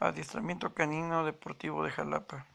Adiestramiento Canino Deportivo de Jalapa.